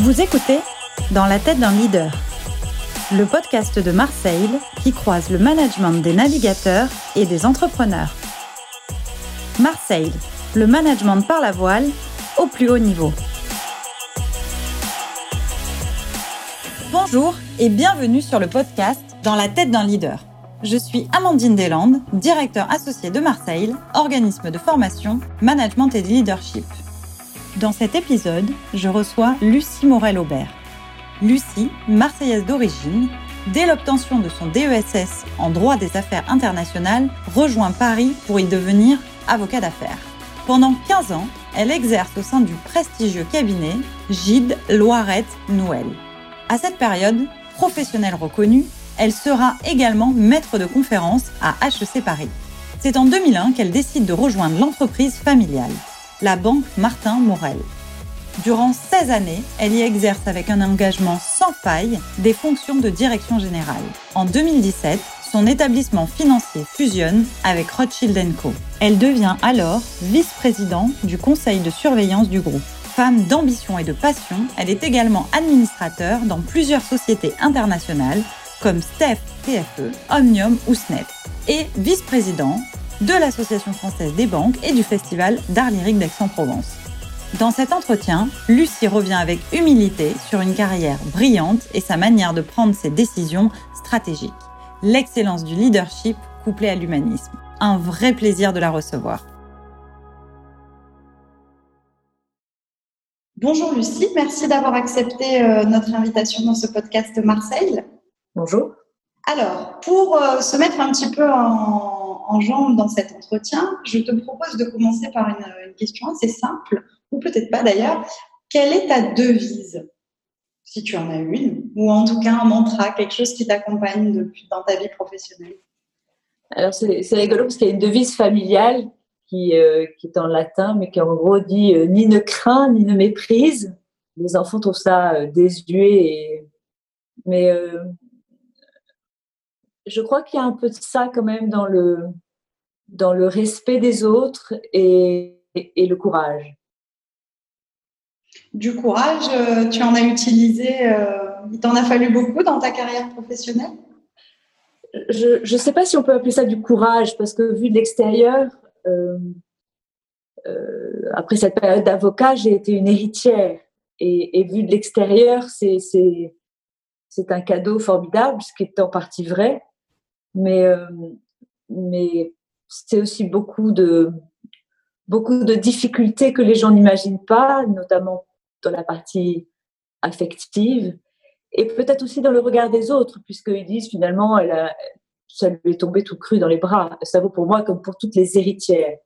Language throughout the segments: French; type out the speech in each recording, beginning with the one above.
Vous écoutez Dans la tête d'un leader, le podcast de Marseille qui croise le management des navigateurs et des entrepreneurs. Marseille, le management par la voile au plus haut niveau. Bonjour et bienvenue sur le podcast Dans la tête d'un leader. Je suis Amandine Deslandes, directeur associé de Marseille, organisme de formation, management et leadership. Dans cet épisode, je reçois Lucie Morel-Aubert. Lucie, marseillaise d'origine, dès l'obtention de son DESS en droit des affaires internationales, rejoint Paris pour y devenir avocat d'affaires. Pendant 15 ans, elle exerce au sein du prestigieux cabinet Gide Loirette Nouel. À cette période, professionnelle reconnue, elle sera également maître de conférence à HEC Paris. C'est en 2001 qu'elle décide de rejoindre l'entreprise familiale la Banque Martin Morel. Durant 16 années, elle y exerce avec un engagement sans faille des fonctions de direction générale. En 2017, son établissement financier fusionne avec Rothschild Co. Elle devient alors vice-présidente du conseil de surveillance du groupe. Femme d'ambition et de passion, elle est également administrateur dans plusieurs sociétés internationales comme Steph TFE, Omnium ou SNEP, et vice-président de l'Association française des banques et du Festival d'art lyrique d'Aix-en-Provence. Dans cet entretien, Lucie revient avec humilité sur une carrière brillante et sa manière de prendre ses décisions stratégiques. L'excellence du leadership couplée à l'humanisme. Un vrai plaisir de la recevoir. Bonjour Lucie, merci d'avoir accepté euh, notre invitation dans ce podcast de Marseille. Bonjour. Alors, pour euh, se mettre un petit peu en, en jambes dans cet entretien, je te propose de commencer par une, question assez simple, ou peut-être pas d'ailleurs. Quelle est ta devise, si tu en as une, ou en tout cas un mantra, quelque chose qui t'accompagne depuis dans ta vie professionnelle? Alors c'est rigolo parce qu'il y a une devise familiale qui, euh, qui est en latin, mais qui en gros dit euh, ni ne crains ni ne méprise. Les enfants trouvent ça euh, désuet, mais je crois qu'il y a un peu de ça quand même dans le, dans le respect des autres et, et, le courage. Du courage, euh, tu en as utilisé, euh, il t'en a fallu beaucoup dans ta carrière professionnelle? Je ne sais pas si on peut appeler ça du courage, parce que vu de l'extérieur, euh, après cette période d'avocat, j'ai été une héritière. Et, et vu de l'extérieur, c'est un cadeau formidable, ce qui est en partie vrai. Mais, euh, c'est aussi beaucoup de, beaucoup de difficultés que les gens n'imaginent pas, notamment dans la partie affective, et peut-être aussi dans le regard des autres, puisqu'ils disent finalement, elle a, ça lui est tombé tout cru dans les bras. Ça vaut pour moi comme pour toutes les héritières,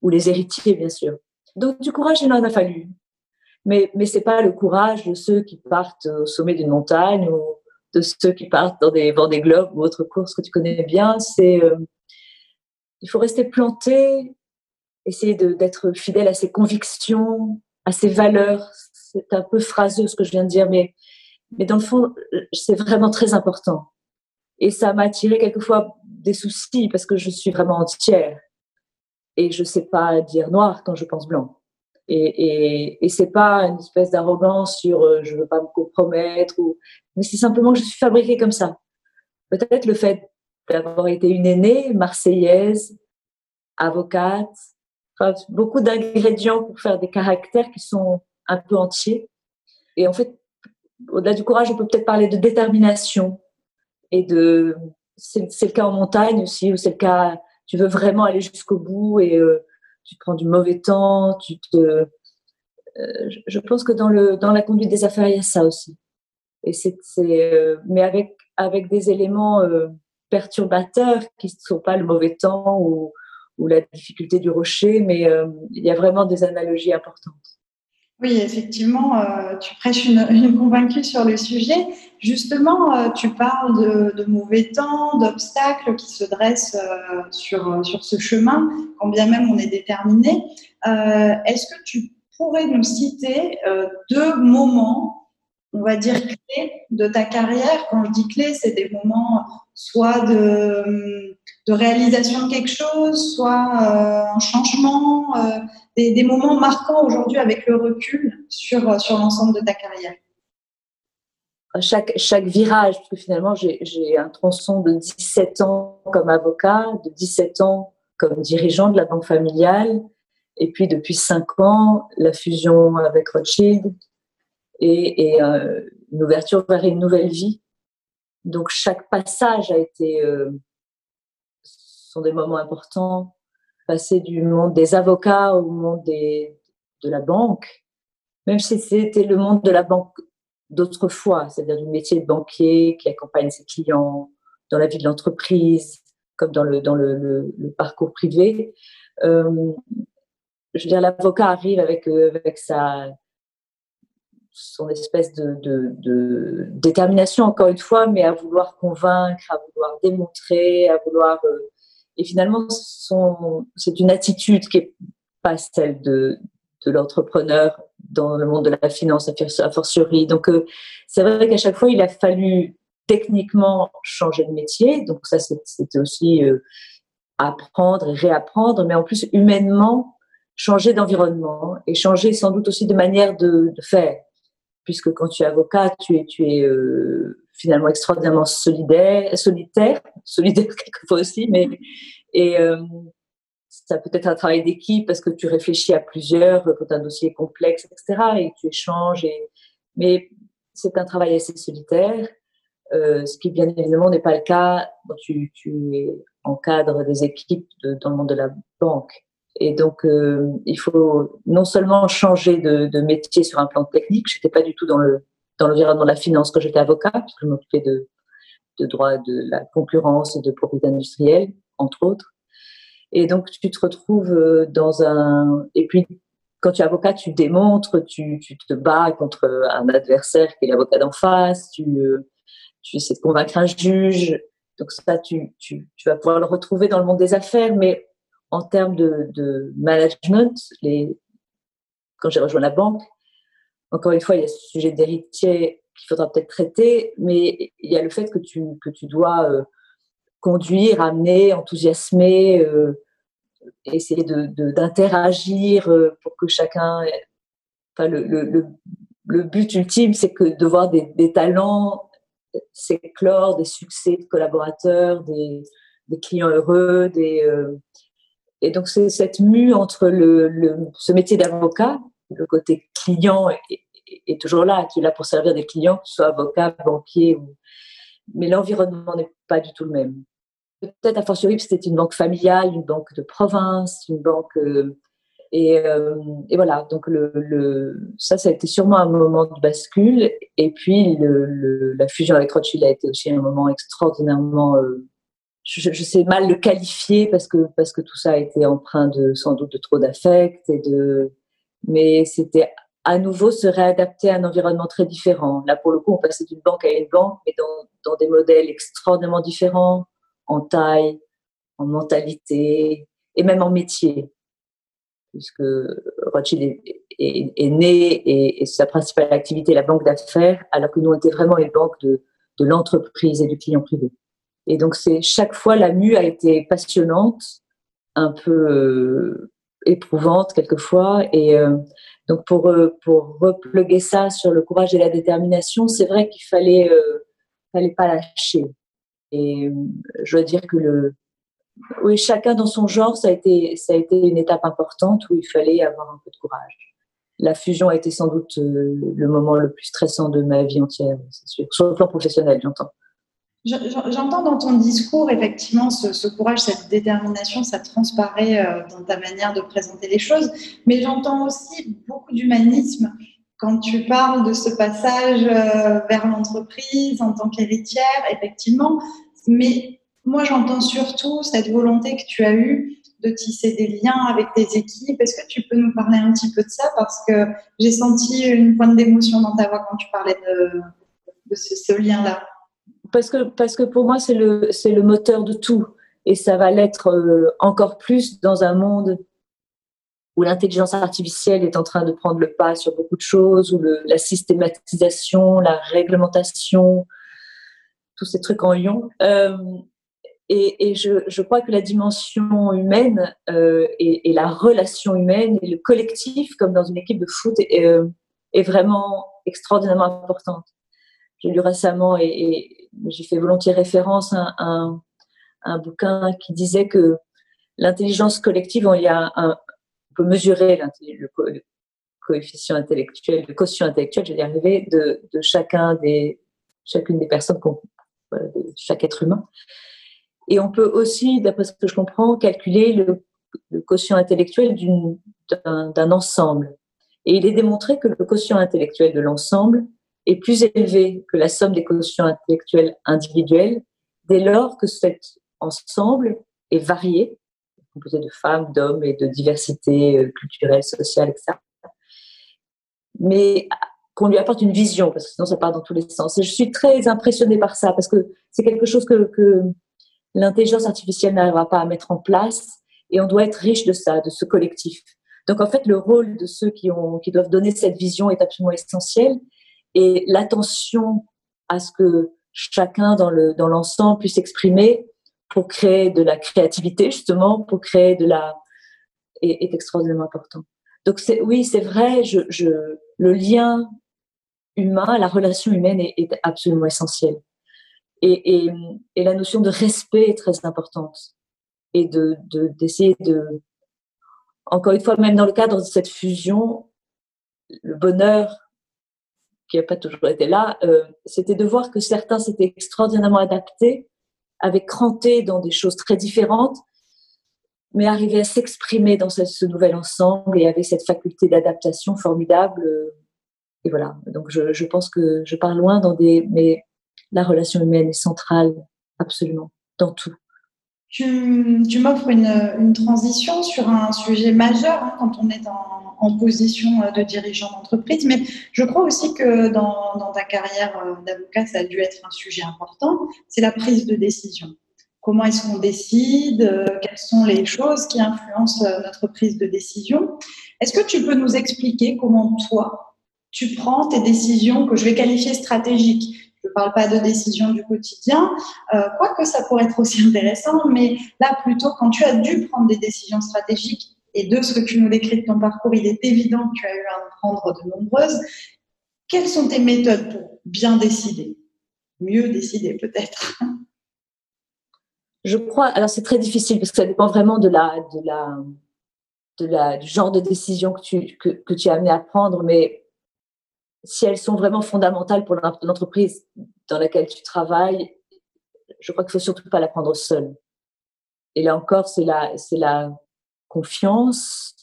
ou les héritiers, bien sûr. Donc, du courage, il en a fallu. Mais, mais ce n'est pas le courage de ceux qui partent au sommet d'une montagne ou de ceux qui partent dans des des globes ou autres courses que tu connais bien. C'est euh, il faut rester planté, essayer d'être fidèle à ses convictions, à ses valeurs. C'est un peu phraseux ce que je viens de dire, mais mais dans le fond, c'est vraiment très important. Et ça m'a attiré quelquefois des soucis parce que je suis vraiment entière et je sais pas dire noir quand je pense blanc. Et, et, et c'est pas une espèce d'arrogance sur euh, je veux pas me compromettre ou mais c'est simplement que je suis fabriquée comme ça. Peut-être le fait d'avoir été une aînée marseillaise, avocate, beaucoup d'ingrédients pour faire des caractères qui sont un peu entiers. Et en fait, au-delà du courage, on peut peut-être parler de détermination et de c'est le cas en montagne aussi, ou c'est le cas, tu veux vraiment aller jusqu'au bout et euh, tu prends du mauvais temps, tu te. Euh, je pense que dans, le, dans la conduite des affaires, il y a ça aussi. Et c'est, euh, mais avec, avec des éléments euh, perturbateurs qui ne sont pas le mauvais temps ou, ou la difficulté du rocher, mais il y a vraiment des analogies importantes. Oui, effectivement, tu prêches une, une, convaincue sur le sujet. Justement, tu parles de, de mauvais temps, d'obstacles qui se dressent sur, sur ce chemin, quand bien même on est déterminé. Est-ce que tu pourrais nous citer deux moments on va dire, clés de ta carrière? Quand je dis clés, c'est des moments soit de, de réalisation de quelque chose, soit euh, un changement, euh, des, des, moments marquants aujourd'hui avec le recul sur, sur l'ensemble de ta carrière chaque, chaque virage, parce que finalement, j'ai un tronçon de 17 ans comme avocat, de 17 ans comme dirigeant de la banque familiale, et puis depuis 5 ans, la fusion avec Rothschild et, et euh, une ouverture vers une nouvelle vie. Donc chaque passage a été, euh, sont des moments importants. Passer du monde des avocats au monde des, de la banque, même si c'était le monde de la banque d'autrefois, c'est-à-dire du métier de banquier qui accompagne ses clients dans la vie de l'entreprise, comme dans le, dans le, parcours privé. Euh, je veux dire, l'avocat arrive avec, euh, avec sa, son espèce de, de, de, détermination, encore une fois, mais à vouloir convaincre, à vouloir démontrer, à vouloir. Euh, et finalement, c'est une attitude qui n'est pas celle de, de l'entrepreneur dans le monde de la finance, a fortiori. Donc, euh, c'est vrai qu'à chaque fois, il a fallu techniquement changer de métier. Donc, ça, c'était aussi euh, apprendre et réapprendre, mais en plus, humainement, changer d'environnement et changer sans doute aussi de manière de, faire. Puisque quand tu es avocat, tu es, tu es euh, finalement extraordinairement solidaire, solitaire, solidaire quelquefois aussi, mais et ça peut être un travail d'équipe parce que tu réfléchis à plusieurs quand un dossier est complexe, etc. Et tu échanges. Mais c'est un travail assez solitaire, euh, ce qui bien évidemment n'est pas le cas quand tu, encadres des équipes dans le monde de la banque. Et donc, euh, il faut non seulement changer de, métier sur un plan technique, j'étais pas du tout dans le dans l'environnement de la finance quand j'étais avocat, parce que je m'occupais de, de droit de la concurrence et de propriété industrielle, entre autres. Et donc, tu te retrouves euh, dans un. Et puis, quand tu es avocat, tu démontres, tu, tu te bats contre un adversaire qui est l'avocat d'en face, tu, euh, tu essaies de convaincre un juge. Donc, ça, tu, tu, tu, vas pouvoir le retrouver dans le monde des affaires. Mais en termes de, de management, les... quand j'ai rejoint la banque, encore une fois, il y a ce sujet d'héritier qu'il faudra peut-être traiter, mais il y a le fait que tu, que tu dois. Euh, conduire, amener, enthousiasmer, euh, essayer d'interagir de, euh, pour que chacun. Le, le, but ultime, c'est que de voir des, talents s'éclore, des succès de collaborateurs, des, clients heureux, euh, et donc c'est cette mue entre le, ce métier d'avocat, le côté client est, toujours là, tu es là pour servir des clients, que tu sois avocat, banquier, mais l'environnement n'est pas du tout le même peut-être à fortiori, c'était une banque familiale, une banque de province, une banque. Euh, et, euh, et, voilà, donc le, ça, ça a été sûrement un moment de bascule. Et puis, la fusion avec Rothschild a été aussi un moment extraordinairement. Euh, je, sais mal le qualifier parce que, parce que tout ça a été empreint de, sans doute de trop d'affect. De, mais c'était à nouveau se réadapter à un environnement très différent. Là, pour le coup, on passait d'une banque à une banque, mais dans des modèles extraordinairement différents en taille, en mentalité et même en métier, puisque Rothschild est, né et, sa principale activité est la banque d'affaires, alors que nous on était vraiment une banque de, l'entreprise et du client privé. Et donc c'est chaque fois la mue a été passionnante, un peu euh, éprouvante quelquefois, et euh, donc pour euh, repluguer ça sur le courage et la détermination, c'est vrai qu'il fallait fallait pas lâcher. Et euh, je dois dire que le, oui, chacun dans son genre, ça a été, ça a été une étape importante où il fallait avoir un peu de courage. La fusion a été sans doute euh, le moment le plus stressant de ma vie entière, sûr. Sur le plan professionnel, j'entends. J'entends dans ton discours, effectivement, ce, courage, cette détermination, ça transparaît euh, dans ta manière de présenter les choses, mais j'entends aussi beaucoup d'humanisme quand tu parles de ce passage euh, vers l'entreprise en tant qu'héritière, effectivement, mais moi j'entends surtout cette volonté que tu as eue de tisser des liens avec tes équipes. Est-ce que tu peux nous parler un petit peu de ça? Parce que j'ai senti une pointe d'émotion dans ta voix quand tu parlais de, ce, lien-là. Parce que, parce que pour moi, c'est le, le moteur de tout. Et ça va l'être euh, encore plus dans un monde où l'intelligence artificielle est en train de prendre le pas sur beaucoup de choses, où la systématisation, la réglementation, tous ces trucs en lion. Euh, et, je, crois que la dimension humaine euh, et, la relation humaine et le collectif, comme dans une équipe de foot, est, euh, vraiment extraordinairement importante. J'ai lu récemment et, j'ai fait volontiers référence à un, bouquin qui disait que l'intelligence collective, il y a un, on peut mesurer le, coefficient intellectuel, le quotient intellectuel, je vais y arriver, de, chacun des, chacune des personnes, de chaque être humain. Et on peut aussi, d'après ce que je comprends, calculer le, quotient intellectuel d'un ensemble. Et il est démontré que le quotient intellectuel de l'ensemble est plus élevé que la somme des quotients intellectuels individuels dès lors que cet ensemble est varié composé de femmes, d'hommes et de diversité euh, culturelle, sociale, etc. Mais qu'on lui apporte une vision, parce que sinon ça part dans tous les sens. Et je suis très impressionnée par ça, parce que c'est quelque chose que, que l'intelligence artificielle n'arrivera pas à mettre en place, et on doit être riche de ça, de ce collectif. Donc en fait, le rôle de ceux qui, ont, qui doivent donner cette vision est absolument essentiel, et l'attention à ce que chacun dans l'ensemble dans puisse exprimer pour créer de la créativité, justement, pour créer de la. est, est extraordinairement important. Donc, oui, c'est vrai, je, le lien humain, la relation humaine est, absolument essentielle. Et, et, et, la notion de respect est très importante. Et de, d'essayer de, Encore une fois, même dans le cadre de cette fusion, le bonheur qui n'a pas toujours été là, euh, c'était de voir que certains s'étaient extraordinairement adaptés avec cranté dans des choses très différentes, mais arriver à s'exprimer dans ce, nouvel ensemble et avec cette faculté d'adaptation formidable. Euh, et voilà. Donc, je, je, pense que je parle loin dans des, mais la relation humaine est centrale, absolument, dans tout. Tu, m'offres une, transition sur un sujet majeur hein, quand on est en, position de dirigeant d'entreprise, mais je crois aussi que dans, dans ta carrière euh, d'avocat, ça a dû être un sujet important, c'est la prise de décision. Comment est-ce qu'on décide euh, Quelles sont les choses qui influencent euh, notre prise de décision? Est-ce que tu peux nous expliquer comment toi, tu prends tes décisions que je vais qualifier stratégiques? Je ne parle pas de décisions du quotidien, euh, quoique ça pourrait être aussi intéressant, mais là plutôt quand tu as dû prendre des décisions stratégiques, et de ce que tu nous décris de ton parcours, il est évident que tu as eu à en prendre de nombreuses. Quelles sont tes méthodes pour bien décider? Mieux décider peut-être Je crois, alors c'est très difficile parce que ça dépend vraiment de la, de la, de la, du genre de décision que tu, que tu es amené à prendre, mais si elles sont vraiment fondamentales pour l'entreprise dans laquelle tu travailles, je crois qu'il faut surtout pas la prendre seule. Et là encore, c'est la, c'est la confiance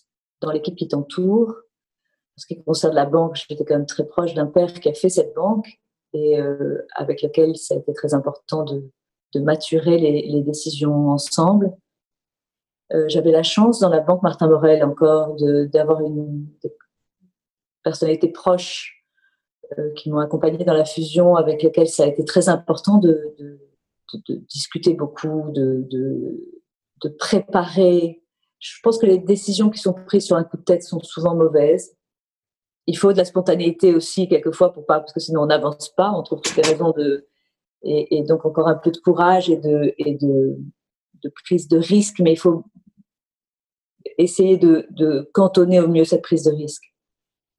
dans l'équipe qui t'entoure. En ce qui concerne la banque, j'étais quand même très proche d'un père qui a fait cette banque et euh, avec lequel ça a été très important de, de maturer les, les, décisions ensemble. Euh, J'avais la chance dans la banque Martin Morel encore d'avoir une personnalité proche qui m'ont accompagné dans la fusion, avec lesquelles ça a été très important de, de, de, de discuter beaucoup, de, de, préparer je pense que les décisions qui sont prises sur un coup de tête sont souvent mauvaises. Il faut de la spontanéité aussi quelquefois pour pas, parce que sinon on n'avance pas. On trouve toutes les raisons de et, et, donc encore un peu de courage et de et de, de prise de risque, mais il faut essayer de, de cantonner au mieux cette prise de risque.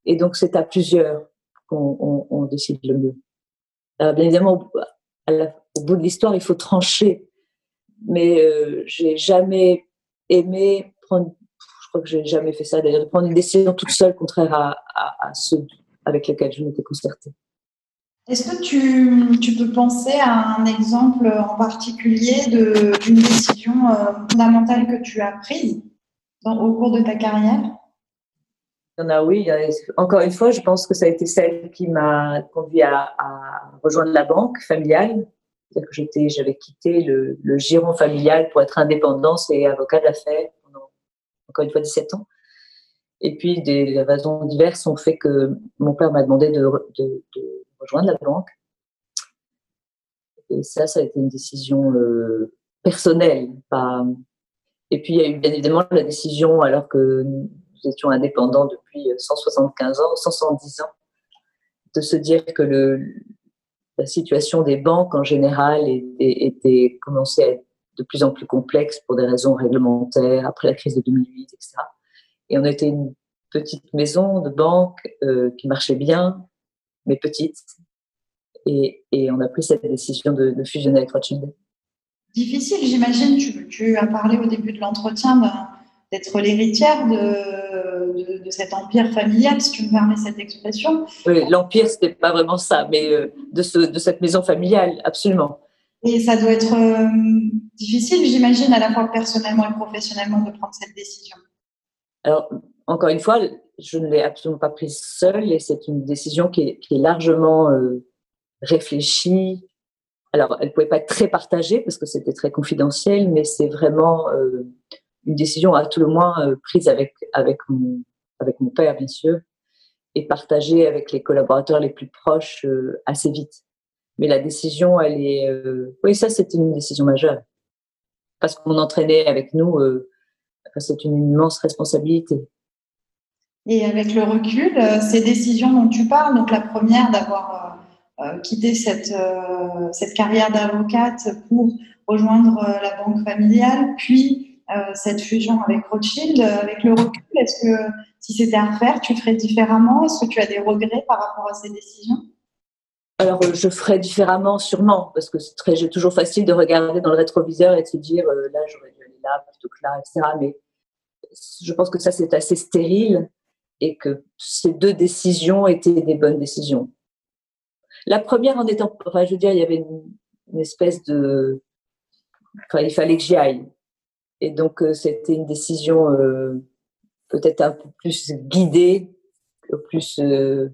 Et donc c'est à plusieurs on, décide le mieux. Alors, bien évidemment, au bout de l'histoire, il faut trancher, mais euh, j'ai jamais aimer prendre, je crois que j'ai jamais fait ça de prendre une décision toute seule, contraire à, ceux avec lesquels je m'étais concertée. Est-ce que tu, peux penser à un exemple en particulier d'une décision euh, fondamentale que tu as prise au cours de ta carrière? En a, oui. Encore une fois, je pense que ça a été celle qui m'a conduit à, rejoindre la banque familiale que j'étais, j'avais quitté le, giron familial pour être indépendance et avocat d'affaires pendant encore une fois 17 ans. Et puis des raisons diverses ont fait que mon père m'a demandé de, rejoindre la banque. Et ça, ça a été une décision euh, personnelle. Et puis il y a eu bien évidemment la décision, alors que nous étions indépendants depuis 175 ans, 170 ans, de se dire que la situation des banques en général était, était commençait à être de plus en plus complexe pour des raisons réglementaires après la crise de 2008, etc. Et on était une petite maison de banque euh, qui marchait bien, mais petite. Et, on a pris cette décision de, de fusionner avec Rothschild. Difficile, j'imagine. Tu, tu, as parlé au début de l'entretien d'être l'héritière de, de, de, cet empire familial, si tu me permets cette expression. Oui, l'empire, c'était pas vraiment ça, mais euh, de, ce, de cette maison familiale, absolument. Et ça doit être euh, difficile, j'imagine, à la fois personnellement et professionnellement, de prendre cette décision. Alors, encore une fois, je ne l'ai absolument pas prise seule et c'est une décision qui est, qui est largement euh, réfléchie. Alors, elle ne pouvait pas être très partagée parce que c'était très confidentiel, mais c'est vraiment euh, une décision à tout le moins euh, prise avec, avec, mon, avec mon père, bien sûr, et partagée avec les collaborateurs les plus proches euh, assez vite. Mais la décision, elle est... Euh, oui, ça, c'était une décision majeure. Parce qu'on entraînait avec nous, c'est une immense responsabilité. Et avec le recul, ces décisions dont tu parles, donc la première d'avoir quitté cette, cette carrière d'avocate pour rejoindre la banque familiale, puis cette fusion avec Rothschild, avec le recul, est-ce que si c'était à refaire, tu ferais différemment? Est-ce que tu as des regrets par rapport à ces décisions? Alors, je ferais différemment, sûrement, parce que c'est toujours facile de regarder dans le rétroviseur et de se dire, euh, là, j'aurais dû aller là plutôt que là, etc. Mais je pense que ça, c'est assez stérile et que ces deux décisions étaient des bonnes décisions. La première en étant, je veux dire, il y avait une, une espèce de, enfin, il fallait que j'y aille. Et donc, euh, c'était une décision euh, peut-être un peu plus guidée, plus. Euh,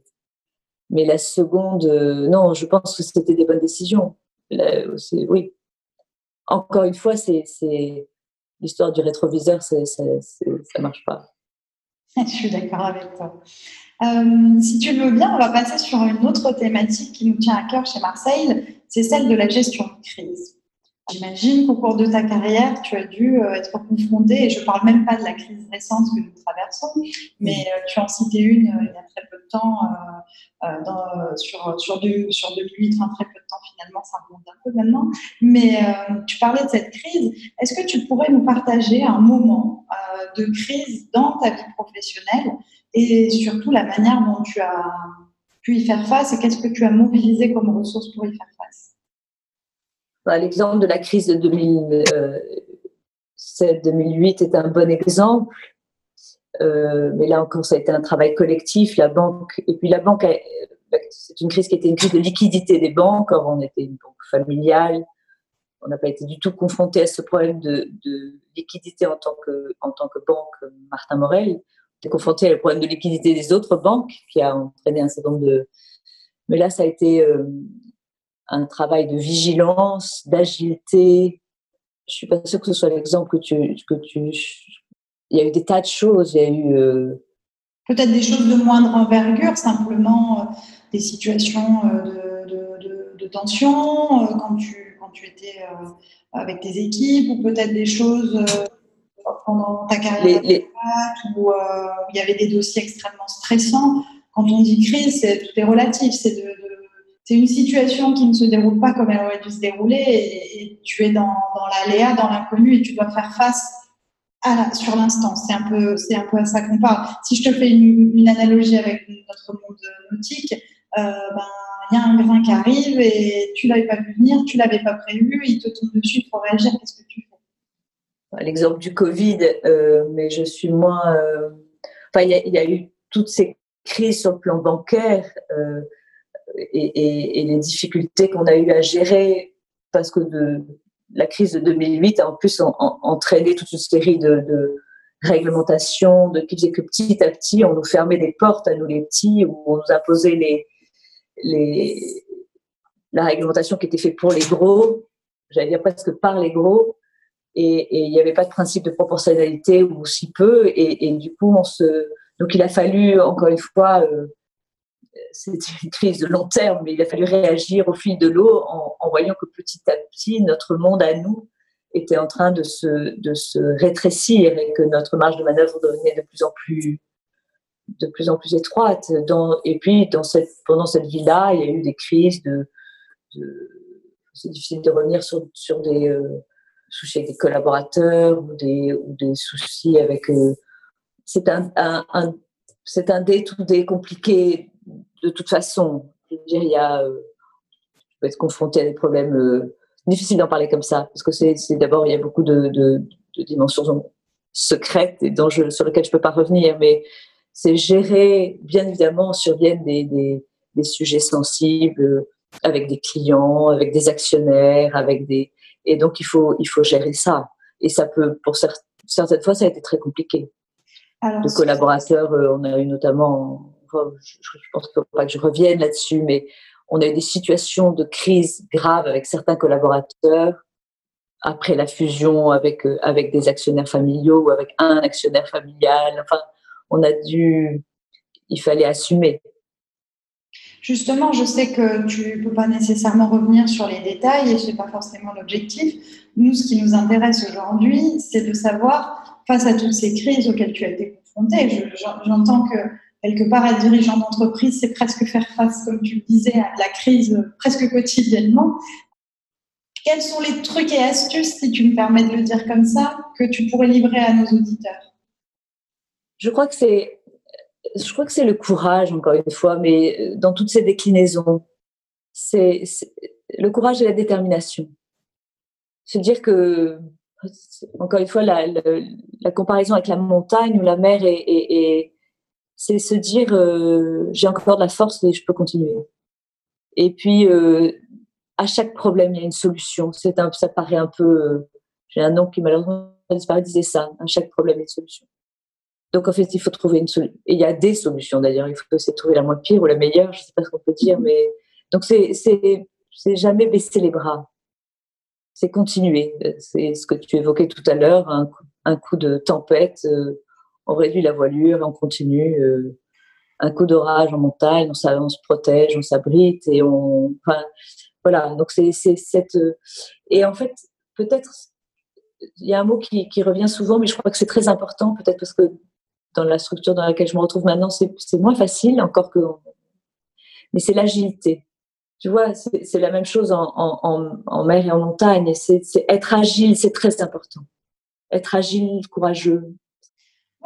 mais la seconde, non, je pense que c'était des bonnes décisions. Oui. Encore une fois, c'est l'histoire du rétroviseur, ça marche pas. Je suis d'accord avec toi. Si tu le veux bien, on va passer sur une autre thématique qui nous tient à cœur chez Marseille, c'est celle de la gestion de crise. J'imagine qu'au cours de ta carrière, tu as dû euh, être confronté, et je ne parle même pas de la crise récente que nous traversons, mais euh, tu en citais une euh, il y a très peu de temps, euh, dans, sur, sur, du, sur 2008, enfin très peu de temps finalement, ça remonte un peu maintenant, mais euh, tu parlais de cette crise. Est-ce que tu pourrais nous partager un moment euh, de crise dans ta vie professionnelle et surtout la manière dont tu as pu y faire face et qu'est-ce que tu as mobilisé comme ressources pour y faire face? L'exemple de la crise de 2007-2008 est un bon exemple. Euh, mais là encore, ça a été un travail collectif. La banque, et puis la banque, c'est une crise qui était une crise de liquidité des banques. Or, on était une banque familiale. On n'a pas été du tout confronté à ce problème de, liquidité en tant que, en tant que banque Martin Morel. On était confronté au problème de liquidité des autres banques qui a entraîné un certain nombre de. Mais là, ça a été euh, un travail de vigilance, d'agilité. Je suis pas sûre que ce soit l'exemple que tu, que tu. Il y a eu des tas de choses. Il y a eu. Euh... Peut-être des choses de moindre envergure, simplement euh, des situations euh, de, de, de, de tension quand tu, quand tu étais avec tes équipes, ou peut-être des choses pendant ta carrière les, les... où il y avait des dossiers extrêmement stressants. Quand on dit crise, c'est, tout est relatif. C'est de, c'est une situation qui ne se déroule pas comme elle aurait dû se dérouler et, tu es dans, l'aléa, dans l'inconnu et tu dois faire face à la, sur l'instant. C'est un peu, un peu à ça qu'on parle. Si je te fais une, analogie avec notre monde nautique, euh, ben il y a un grain qui arrive et tu l'avais pas vu venir, tu l'avais pas prévu, il te tombe dessus, faut réagir. Qu'est-ce que tu fais? L'exemple du Covid, euh, mais je suis moins. Euh, enfin, il y, y, a eu toutes ces crises sur le plan bancaire. Et, les difficultés qu'on a eu à gérer parce que la crise de 2008 a en plus en, en, entraîné toute une série de, réglementations de, qui faisait que petit à petit, on nous fermait des portes à nous les petits, où on nous imposait la réglementation qui était faite pour les gros, j'allais dire presque par les gros, et, il n'y avait pas de principe de proportionnalité ou si peu, et, et, du coup, on se, donc il a fallu encore une fois euh, c'est une crise de long terme, mais il a fallu réagir au fil de l'eau en, voyant que petit à petit, notre monde à nous était en train de se, de se rétrécir et que notre marge de manœuvre devenait de plus en plus de plus en plus étroite. Dans, et puis, dans cette, pendant cette vie-là, il y a eu des crises de. c'est difficile de revenir sur, sur des euh, soucis avec des collaborateurs ou des, ou des soucis avec. Euh, c'est un, un, c'est un dé tout dé compliqué de toute façon. Je veux dire, il y a. Euh, tu peux être confronté à des problèmes. difficiles d'en parler comme ça, parce que c'est, d'abord, il y a beaucoup de, de, de dimensions secrètes et dont je, sur lesquelles je ne peux pas revenir, mais c'est gérer, bien évidemment, surviennent des, des, des, sujets sensibles avec des clients, avec des actionnaires, avec des et donc il faut il faut gérer ça. Et ça peut, pour certaines fois, ça a été très compliqué. Alors, de collaborateurs, euh, on a eu notamment, je, pense qu'il pas que je revienne là-dessus, mais on a eu des situations de crise grave avec certains collaborateurs après la fusion avec, euh, avec des actionnaires familiaux ou avec un actionnaire familial. Enfin, on a dû, il fallait assumer. Justement, je sais que tu ne peux pas nécessairement revenir sur les détails et ce n'est pas forcément l'objectif. Nous, ce qui nous intéresse aujourd'hui, c'est de savoir, face à toutes ces crises auxquelles tu as été confronté, j'entends que quelque part, être dirigeant d'entreprise, c'est presque faire face, comme tu le disais, à la crise presque quotidiennement. Quels sont les trucs et astuces, si tu me permets de le dire comme ça, que tu pourrais livrer à nos auditeurs? Je crois que c'est, je crois que c'est le courage encore une fois, mais euh, dans toutes ces déclinaisons, c'est, le courage et la détermination. Se dire que, encore une fois, la, comparaison avec la montagne ou la mer est, c'est se dire euh, j'ai encore de la force et je peux continuer. Et puis euh, à chaque problème il y a une solution. C'est un, ça paraît un peu. j'ai un nom qui malheureusement a disparu disait ça. À chaque problème il y a une solution. Donc en fait, il faut trouver une solution. Et il y a des solutions d'ailleurs. Il faut essayer de trouver la moins pire ou la meilleure. Je ne sais pas ce qu'on peut dire, mais donc c'est c'est jamais baisser les bras. C'est continuer. C'est ce que tu évoquais tout à l'heure. Un, un, coup de tempête, euh, on réduit la voilure, on continue. Euh, un coup d'orage en montagne, on, se protège, on s'abrite et on. Voilà. Donc c'est cette. Et en fait, peut-être il y a un mot qui, qui, revient souvent, mais je crois que c'est très important, peut-être parce que dans la structure dans laquelle je me retrouve maintenant, c'est moins facile, encore que. Mais c'est l'agilité. Tu vois, c'est la même chose en, en, en, mer et en montagne. C'est être agile, c'est très important. Être agile, courageux.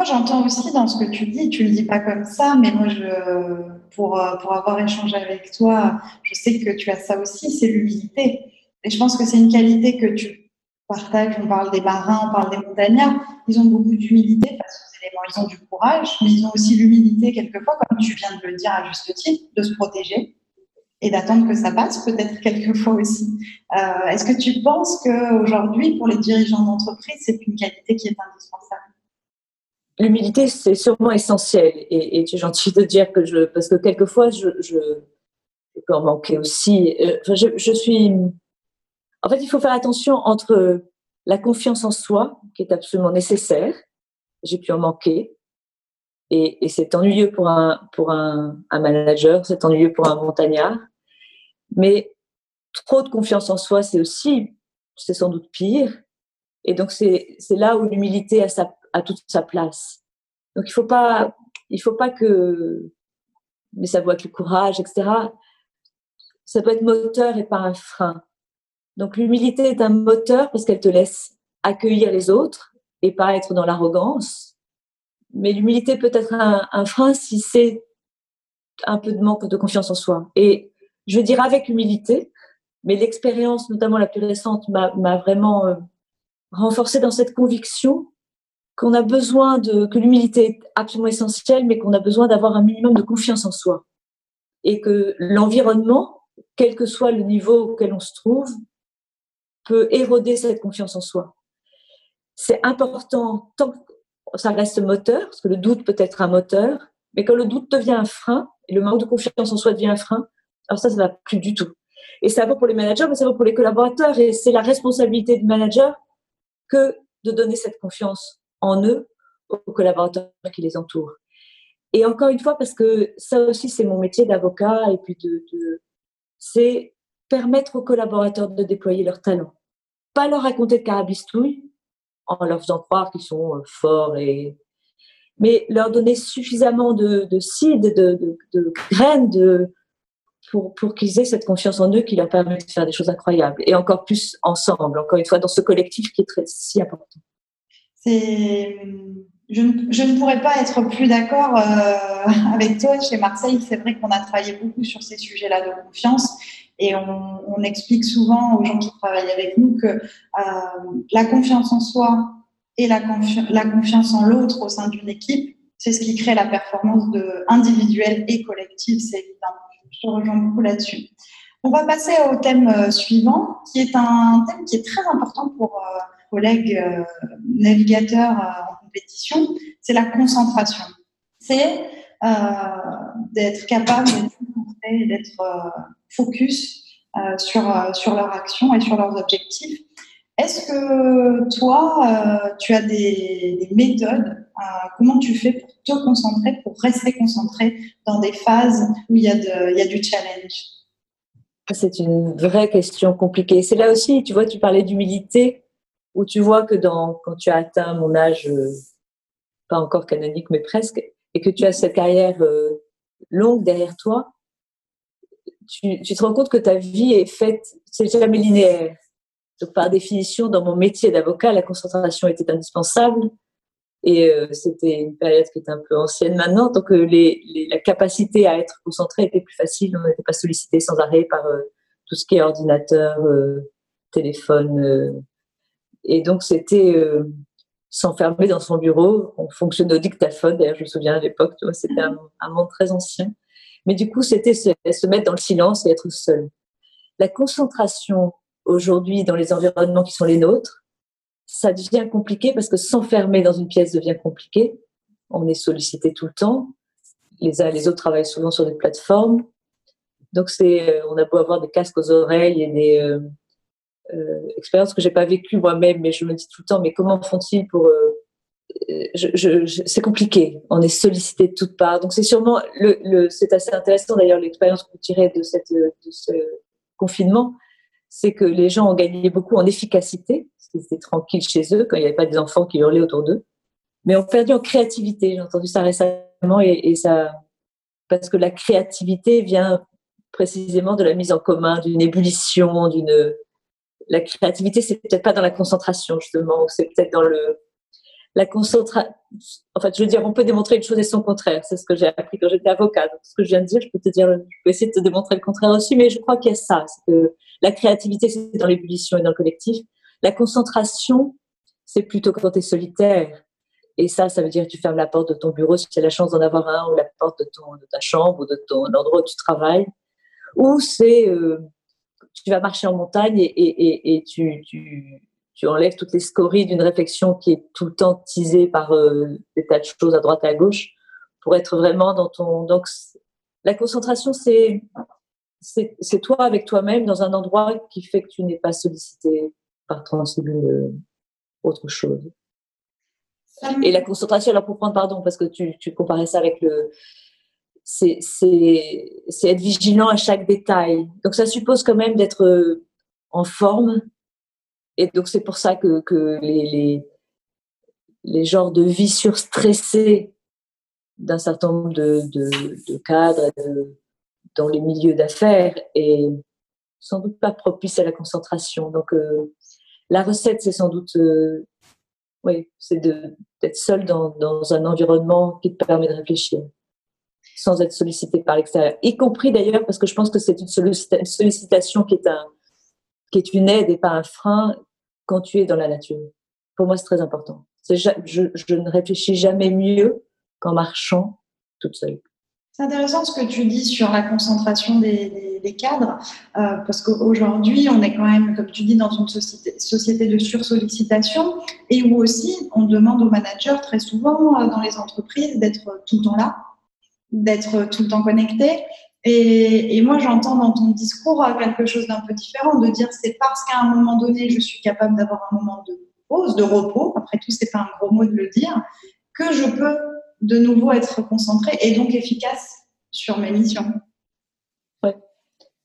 Moi, j'entends aussi dans ce que tu dis, tu le dis pas comme ça, mais moi, je, pour, pour avoir échangé avec toi, je sais que tu as ça aussi, c'est l'humilité. Et je pense que c'est une qualité que tu partages. On parle des marins, on parle des montagnards. Ils ont beaucoup d'humilité parce que ils ont du courage, mais ils ont aussi l'humilité quelquefois, comme tu viens de le dire à juste titre, de se protéger et d'attendre que ça passe, peut-être quelquefois aussi. Euh, est-ce que tu penses qu'aujourd'hui, pour les dirigeants d'entreprise, c'est une qualité qui est indispensable? L'humilité, c'est sûrement essentiel. Et, tu es gentil de dire que je. Parce que quelquefois, je, peux en manquer aussi. Euh, je, je suis. En fait, il faut faire attention entre la confiance en soi, qui est absolument nécessaire, j'ai pu en manquer. Et, et c'est ennuyeux pour un, pour un manager, c'est ennuyeux pour un montagnard. Mais trop de confiance en soi, c'est aussi, c'est sans doute pire. Et donc, c'est là où l'humilité a, sa, a toute sa place. Donc, il faut pas, il faut pas que, mais ça voit avec le courage, etc. Ça peut être moteur et pas un frein. Donc, l'humilité est un moteur parce qu'elle te laisse accueillir les autres et pas être dans l'arrogance. Mais l'humilité peut être un, frein si c'est un peu de manque de confiance en soi. Et je veux dire avec humilité, mais l'expérience, notamment la plus récente, m'a vraiment euh, renforcé dans cette conviction qu'on a besoin de, que l'humilité est absolument essentielle, mais qu'on a besoin d'avoir un minimum de confiance en soi. Et que l'environnement, quel que soit le niveau auquel on se trouve, peut éroder cette confiance en soi c'est important tant que ça reste moteur, parce que le doute peut être un moteur, mais quand le doute devient un frein, et le manque de confiance en soi devient un frein, alors ça, ça va plus du tout. Et ça vaut pour les managers, mais ça vaut pour les collaborateurs, et c'est la responsabilité du manager que de donner cette confiance en eux aux collaborateurs qui les entourent. Et encore une fois, parce que ça aussi, c'est mon métier d'avocat, et puis de, c'est permettre aux collaborateurs de déployer leur talent. Pas leur raconter de carabistouille, en leur faisant croire qu'ils sont euh, forts et mais leur donner suffisamment de, de de, de, graines de, pour, pour qu'ils aient cette confiance en eux qui leur permet de faire des choses incroyables. Et encore plus ensemble, encore une fois, dans ce collectif qui est très, si important. C'est je, ne pourrais pas être plus d'accord euh, avec toi. Chez Marseille, c'est vrai qu'on a travaillé beaucoup sur ces sujets-là de confiance et on, explique souvent aux gens qui travaillent avec nous que euh, la confiance en soi et la, la confiance en l'autre au sein d'une équipe, c'est ce qui crée la performance de, individuelle et collective, c'est évident. Je te rejoins beaucoup là-dessus. On va passer au thème euh, suivant, qui est un thème qui est très important pour collègues euh, navigateurs euh, en compétition, c'est la concentration. C'est euh, d'être capable d'être focus sur, sur leur action et sur leurs objectifs. Est-ce que toi, tu as des, méthodes Comment tu fais pour te concentrer, pour rester concentré dans des phases où il y a, de, il y a du challenge? C'est une vraie question compliquée. C'est là aussi, tu vois, tu parlais d'humilité où tu vois que quand tu as atteint mon âge, euh, pas encore canonique, mais presque, et que tu as cette carrière euh, longue derrière toi, tu, te rends compte que ta vie est faite, c'est jamais linéaire. Donc, par définition, dans mon métier d'avocat, la concentration était indispensable. Et euh, c'était une période qui était un peu ancienne maintenant, donc les, la capacité à être concentré était plus facile. On n'était pas sollicité sans arrêt par tout ce qui est ordinateur, téléphone, et donc, c'était euh, s'enfermer dans son bureau. On fonctionnait au dictaphone. D'ailleurs, je me souviens à l'époque, c'était un, monde très ancien. Mais du coup, c'était se, se, mettre dans le silence et être seul. La concentration aujourd'hui dans les environnements qui sont les nôtres, ça devient compliqué parce que s'enfermer dans une pièce devient compliqué. On est sollicité tout le temps. Les uns et les autres travaillent souvent sur des plateformes. Donc, c'est, euh, on a beau avoir des casques aux oreilles et des, euh, expérience que j'ai pas vécue moi-même, mais je me dis tout le temps, mais comment font-ils pour euh, je, c'est compliqué. On est sollicité de toutes parts. Donc c'est sûrement le, c'est assez intéressant d'ailleurs l'expérience que vous tirez de cette ce confinement, c'est que les gens ont gagné beaucoup en efficacité, c'était tranquille chez eux quand il n'y avait pas des enfants qui hurlaient autour d'eux, mais ont perdu en créativité. J'ai entendu ça récemment et ça parce que la créativité vient précisément de la mise en commun, d'une ébullition, d'une la créativité, c'est peut-être pas dans la concentration, justement, c'est peut-être dans le, la concentration. En fait, je veux dire, on peut démontrer une chose et son contraire. C'est ce que j'ai appris quand j'étais avocat. Donc, ce que je viens de dire, je peux te dire, je peux essayer de te démontrer le contraire aussi, mais je crois qu'il y a ça. C'est que la créativité, c'est dans l'ébullition et dans le collectif. La concentration, c'est plutôt quand tu es solitaire. Et ça, ça veut dire que tu fermes la porte de ton bureau si tu as la chance d'en avoir un, ou la porte de ta chambre, ou de ton endroit où tu travailles. Ou c'est euh, tu vas marcher en montagne et, tu, tu, enlèves toutes les scories d'une réflexion qui est tout le temps teasée par euh, des tas de choses à droite et à gauche pour être vraiment dans ton. Donc, la concentration, c'est c'est toi avec toi-même dans un endroit qui fait que tu n'es pas sollicité par 36 euh, autre chose. Et la concentration, alors pour prendre pardon, parce que tu, tu comparais ça avec le, c'est être vigilant à chaque détail. Donc ça suppose quand même d'être euh, en forme. Et donc c'est pour ça que, que les, les, les, genres de vie surstressés d'un certain nombre de, de, cadres dans les milieux d'affaires est sans doute pas propice à la concentration. Donc euh, la recette, c'est sans doute, euh, oui, c'est d'être seul dans, dans un environnement qui te permet de réfléchir sans être sollicité par l'extérieur, y compris d'ailleurs parce que je pense que c'est une sollicitation qui est, un, qui est une aide et pas un frein quand tu es dans la nature. Pour moi, c'est très important. Je, ne réfléchis jamais mieux qu'en marchant toute seule. C'est intéressant ce que tu dis sur la concentration des, des, cadres, euh, parce qu'aujourd'hui, on est quand même, comme tu dis, dans une société, société de sursollicitation et où aussi on demande aux managers très souvent euh, dans les entreprises d'être tout le temps là, d'être tout le temps connecté. Et, moi, j'entends dans ton discours quelque chose d'un peu différent, de dire c'est parce qu'à un moment donné, je suis capable d'avoir un moment de pause, de repos, après tout, c'est pas un gros mot de le dire, que je peux de nouveau être concentré et donc efficace sur mes missions. Ouais.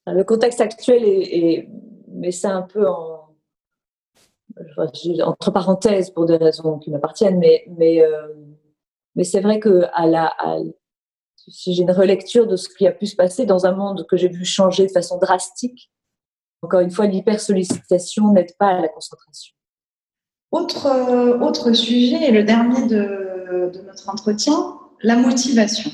Le contexte actuel est, met ça un peu en, entre parenthèses pour des raisons qui m'appartiennent, mais, mais euh, Mais c'est vrai que à la, si j'ai une relecture de ce qui a pu se passer dans un monde que j'ai vu changer de façon drastique, encore une fois, l'hypersollicitation n'aide pas à la concentration. Autre, euh, autre sujet, et le dernier de, notre entretien, la motivation.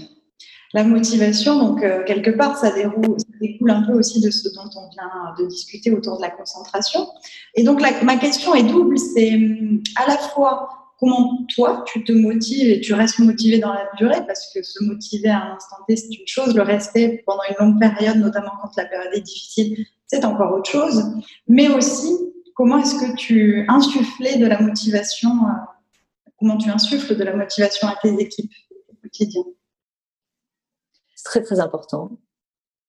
La motivation, donc euh, quelque part, ça, déroule, ça, découle un peu aussi de ce dont on vient de discuter autour de la concentration. Et donc ma question est double, c'est à la fois comment toi tu te motives et tu restes motivé dans la durée, parce que se motiver à un instant T, c'est une chose, le rester pendant une longue période, notamment quand la période est difficile, c'est encore autre chose. Mais aussi, comment est-ce que tu insuffles de la motivation, euh, comment tu insuffles de la motivation à tes équipes au quotidien? C'est très très important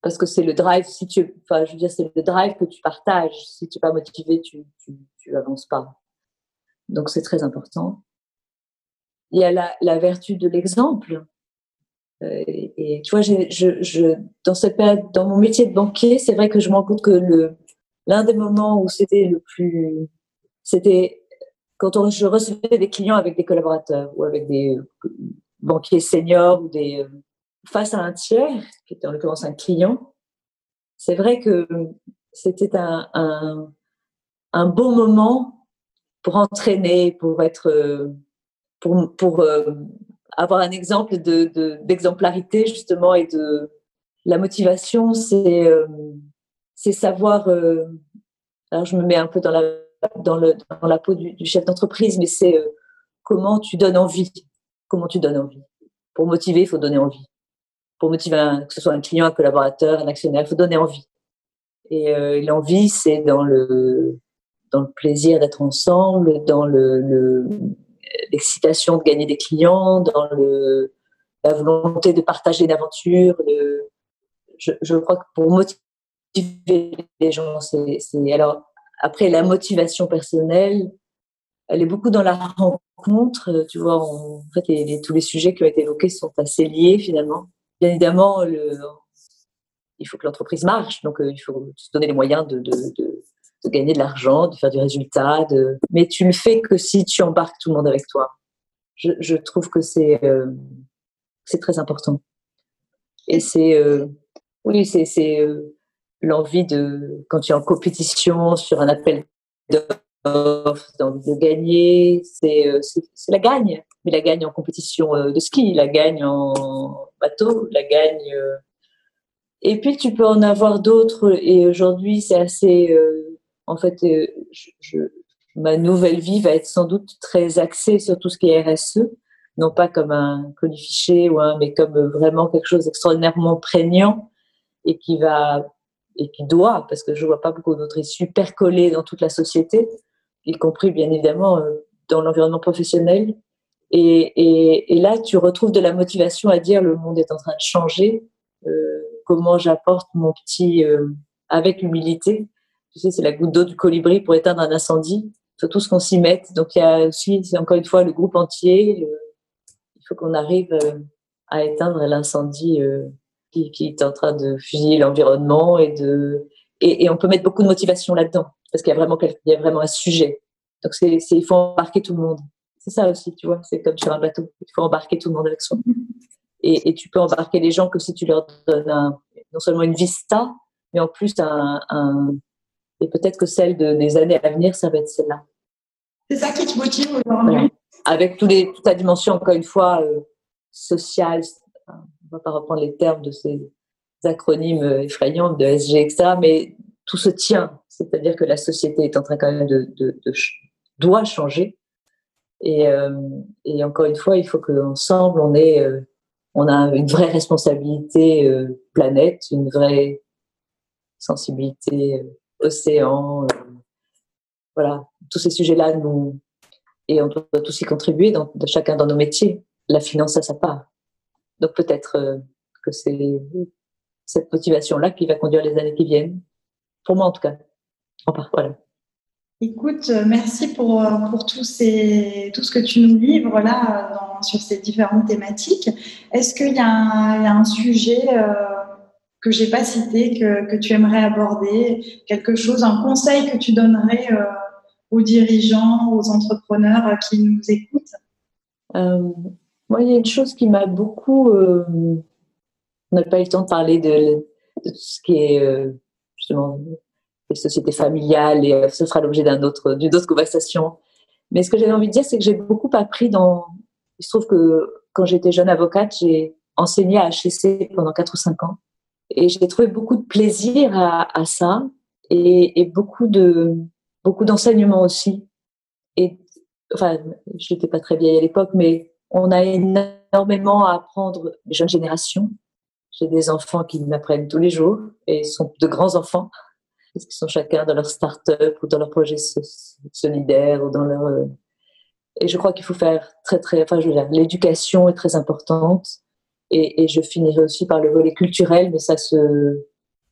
parce que c'est le drive. Si tu, je veux dire, c'est le drive que tu partages. Si tu n'es pas motivé, tu, tu, tu avances pas. Donc c'est très important. Il y a la, vertu de l'exemple. Euh, et, tu vois, je, dans dans mon métier de banquier, c'est vrai que je me rends compte que l'un des moments où c'était le plus, c'était quand on, je recevais des clients avec des collaborateurs ou avec des banquiers seniors ou des face à un tiers, qui était en l'occurrence un client. C'est vrai que c'était un, un, un bon moment pour entraîner, pour être, pour, pour euh, avoir un exemple de, d'exemplarité justement et de la motivation, c'est euh, c'est savoir. Euh, alors je me mets un peu dans la dans le dans la peau du, chef d'entreprise, mais c'est comment tu donnes envie. Comment tu donnes envie. Pour motiver, il faut donner envie. Pour motiver que ce soit un client, un collaborateur, un actionnaire, il faut donner envie. Et l'envie, c'est dans le dans le plaisir d'être ensemble, dans le, l'excitation de gagner des clients, dans le, la volonté de partager une aventure. je, crois que pour motiver les gens, c'est, alors après la motivation personnelle, elle est beaucoup dans la rencontre. Tu vois, en fait, tous les sujets qui ont été évoqués sont assez liés finalement. Bien évidemment, il faut que l'entreprise marche, donc euh, il faut se donner les moyens de de gagner de l'argent, de faire du résultat. De... Mais tu le fais que si tu embarques tout le monde avec toi. Je, trouve que c'est euh, c'est très important. Et c'est euh, oui, c'est c'est euh, l'envie de quand tu es en compétition sur un appel d'offres, de gagner. C'est c'est la gagne, mais la gagne en compétition de ski, la gagne en bateau, la gagne. Et puis tu peux en avoir d'autres. Et aujourd'hui, c'est assez en fait, euh, ma nouvelle vie va être sans doute très axée sur tout ce qui est RSE, non pas comme un codifiché ou un, mais comme vraiment quelque chose d'extraordinairement prégnant et qui va et qui doit, parce que je vois pas beaucoup d'autres issues percoler dans toute la société, y compris bien évidemment euh, dans l'environnement professionnel. Et, là, tu retrouves de la motivation à dire le monde est en train de changer. Euh, comment j'apporte mon petit avec humilité tu sais, c'est la goutte d'eau du colibri pour éteindre un incendie. Il faut tous qu'on s'y mette. Donc, il y a aussi, c'est encore une fois, le groupe entier. il faut qu'on arrive euh, à éteindre l'incendie euh, qui, qui, est en train de fusiller l'environnement et de, et, et, on peut mettre beaucoup de motivation là-dedans parce qu'il y a vraiment, il y a vraiment un sujet. Donc, c'est, c'est, il faut embarquer tout le monde. C'est ça aussi, tu vois. C'est comme sur un bateau. Il faut embarquer tout le monde avec soi. Et, et tu peux embarquer les gens que si tu leur donnes un, non seulement une vista, mais en plus un, un et peut-être que celle de, des années à venir, ça va être celle-là. C'est ça qui te motive aujourd'hui? Avec tous les, toute la dimension, encore une fois, euh, sociale, on ne va pas reprendre les termes de ces acronymes euh, effrayants de SG, etc., mais tout se tient. C'est-à-dire que la société est en train quand même de, de, de doit changer. Et, euh, et, encore une fois, il faut qu'ensemble, on ait, euh, on a une vraie responsabilité euh, planète, une vraie sensibilité océan, euh, voilà, tous ces sujets-là, nous, et on doit tous y contribuer, dans, chacun dans nos métiers. La finance à sa part. Donc peut-être euh, que c'est cette motivation-là qui va conduire les années qui viennent. Pour moi, en tout cas. Enfin, voilà. Écoute, euh, merci pour, pour ces, tout ce que tu nous livres là sur ces différentes thématiques. Est-ce qu'il y, a un sujet que j'ai pas cité, que, que, tu aimerais aborder, quelque chose, un conseil que tu donnerais euh, aux dirigeants, aux entrepreneurs qui nous écoutent? Euh, Moi, il y a une chose qui m'a beaucoup. Euh, on n'a pas eu le temps de parler de, ce qui est euh, justement les sociétés familiales et ce sera l'objet d'un autre, d'une autre conversation. Mais ce que j'avais envie de dire, c'est que j'ai beaucoup appris dans. Il se trouve que quand j'étais jeune avocate, j'ai enseigné à HEC pendant 4 ou 5 ans. Et j'ai trouvé beaucoup de plaisir à, ça et, beaucoup de beaucoup d'enseignement aussi. Enfin, je n'étais pas très vieille à l'époque, mais on a énormément à apprendre les jeunes générations. J'ai des enfants qui m'apprennent tous les jours et sont de grands enfants parce qu'ils sont chacun dans leur start-up ou dans leur projet solidaire ou dans leur euh, et je crois qu'il faut faire très très enfin je veux dire l'éducation est très importante et, je finirai aussi par le volet culturel, mais ça se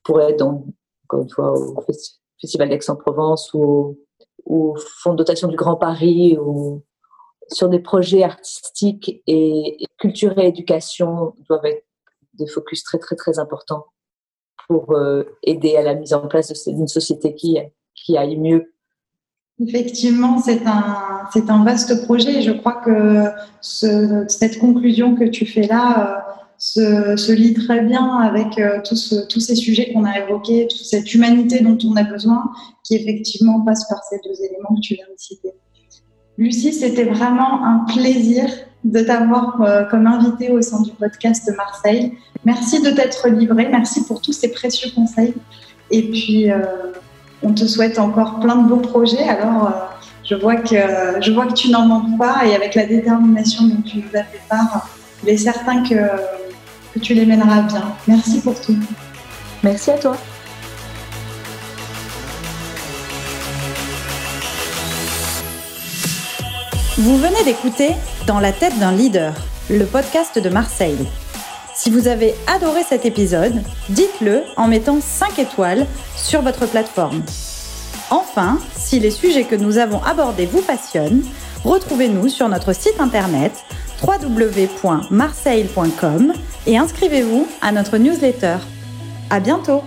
pourrait être encore une fois, au Festival d'Aix-en-Provence ou au, Fonds de dotation du Grand Paris ou sur des projets artistiques et, culture et éducation doivent être des focus très très très importants pour euh, aider à la mise en place d'une société qui, qui aille mieux. Effectivement, c'est un, c'est un vaste projet et je crois que ce, cette conclusion que tu fais là euh, se, se, lie très bien avec euh, tous, ces sujets qu'on a évoqués, toute cette humanité dont on a besoin, qui effectivement passe par ces deux éléments que tu viens de citer. Lucie, c'était vraiment un plaisir de t'avoir euh, comme invitée au sein du podcast de Marseille. Merci de t'être livrée, merci pour tous ces précieux conseils. Et puis, euh, on te souhaite encore plein de beaux projets. Alors, je, vois que, je vois que tu n'en manques pas et avec la détermination dont tu nous as fait part, il est certain que que tu les mèneras bien. Merci pour tout. Merci à toi. Vous venez d'écouter Dans la tête d'un leader, le podcast de Marseille. Si vous avez adoré cet épisode, dites-le en mettant 5 étoiles sur votre plateforme. Enfin, si les sujets que nous avons abordés vous passionnent, retrouvez-nous sur notre site internet www.marseille.com et inscrivez-vous à notre newsletter. À bientôt!